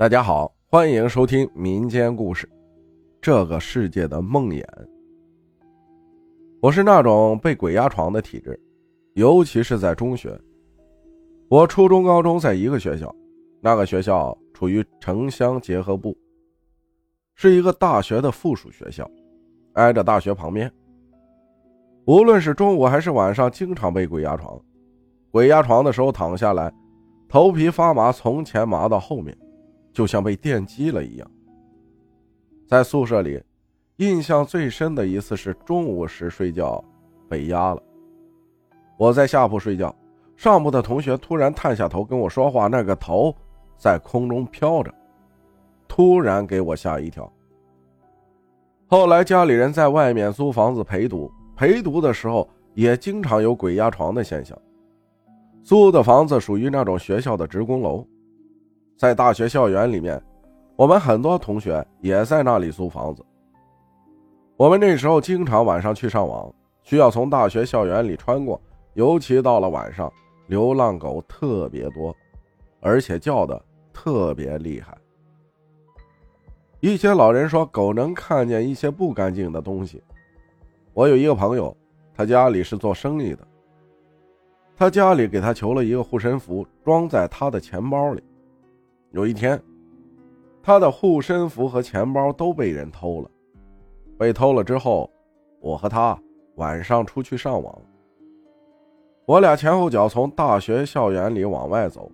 大家好，欢迎收听民间故事《这个世界的梦魇》。我是那种被鬼压床的体质，尤其是在中学。我初中、高中在一个学校，那个学校处于城乡结合部，是一个大学的附属学校，挨着大学旁边。无论是中午还是晚上，经常被鬼压床。鬼压床的时候躺下来，头皮发麻，从前麻到后面。就像被电击了一样。在宿舍里，印象最深的一次是中午时睡觉被压了。我在下铺睡觉，上铺的同学突然探下头跟我说话，那个头在空中飘着，突然给我吓一跳。后来家里人在外面租房子陪读，陪读的时候也经常有鬼压床的现象。租的房子属于那种学校的职工楼。在大学校园里面，我们很多同学也在那里租房子。我们那时候经常晚上去上网，需要从大学校园里穿过，尤其到了晚上，流浪狗特别多，而且叫的特别厉害。一些老人说，狗能看见一些不干净的东西。我有一个朋友，他家里是做生意的，他家里给他求了一个护身符，装在他的钱包里。有一天，他的护身符和钱包都被人偷了。被偷了之后，我和他晚上出去上网。我俩前后脚从大学校园里往外走，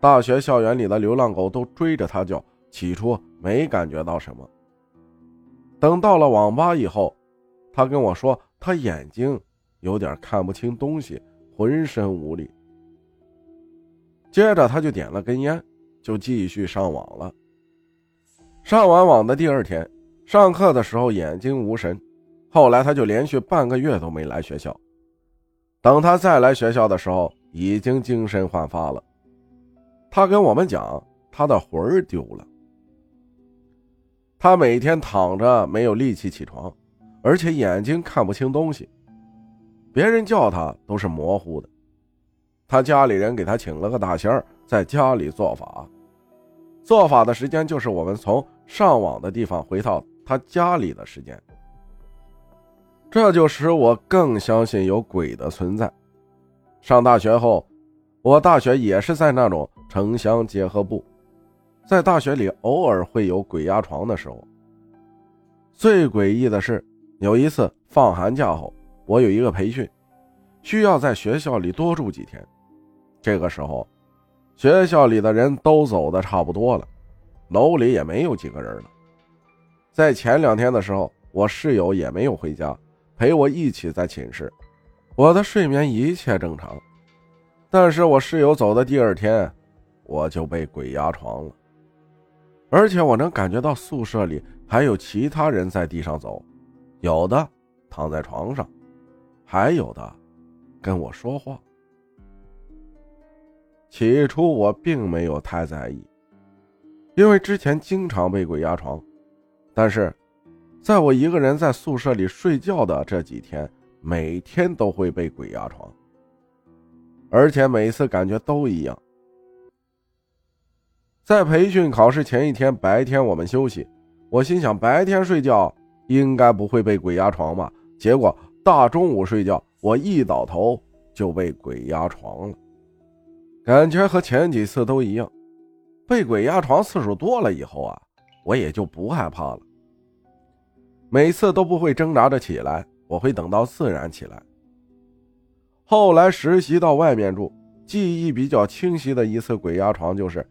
大学校园里的流浪狗都追着他叫。起初没感觉到什么，等到了网吧以后，他跟我说他眼睛有点看不清东西，浑身无力。接着他就点了根烟。就继续上网了。上完网的第二天，上课的时候眼睛无神，后来他就连续半个月都没来学校。等他再来学校的时候，已经精神焕发了。他跟我们讲，他的魂儿丢了。他每天躺着没有力气起床，而且眼睛看不清东西，别人叫他都是模糊的。他家里人给他请了个大仙儿。在家里做法，做法的时间就是我们从上网的地方回到他家里的时间。这就使我更相信有鬼的存在。上大学后，我大学也是在那种城乡结合部，在大学里偶尔会有鬼压床的时候。最诡异的是，有一次放寒假后，我有一个培训，需要在学校里多住几天。这个时候。学校里的人都走的差不多了，楼里也没有几个人了。在前两天的时候，我室友也没有回家，陪我一起在寝室。我的睡眠一切正常，但是我室友走的第二天，我就被鬼压床了，而且我能感觉到宿舍里还有其他人在地上走，有的躺在床上，还有的跟我说话。起初我并没有太在意，因为之前经常被鬼压床。但是，在我一个人在宿舍里睡觉的这几天，每天都会被鬼压床，而且每次感觉都一样。在培训考试前一天白天，我们休息，我心想白天睡觉应该不会被鬼压床吧？结果大中午睡觉，我一倒头就被鬼压床了。感觉和前几次都一样，被鬼压床次数多了以后啊，我也就不害怕了。每次都不会挣扎着起来，我会等到自然起来。后来实习到外面住，记忆比较清晰的一次鬼压床，就是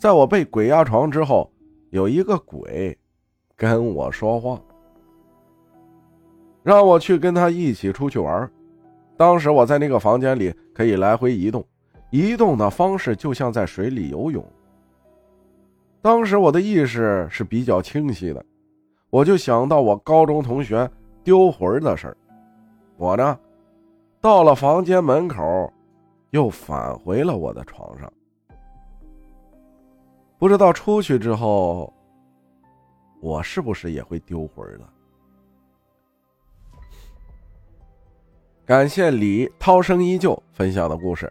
在我被鬼压床之后，有一个鬼跟我说话，让我去跟他一起出去玩。当时我在那个房间里可以来回移动。移动的方式就像在水里游泳。当时我的意识是比较清晰的，我就想到我高中同学丢魂的事儿。我呢，到了房间门口，又返回了我的床上。不知道出去之后，我是不是也会丢魂了？感谢李涛声依旧分享的故事。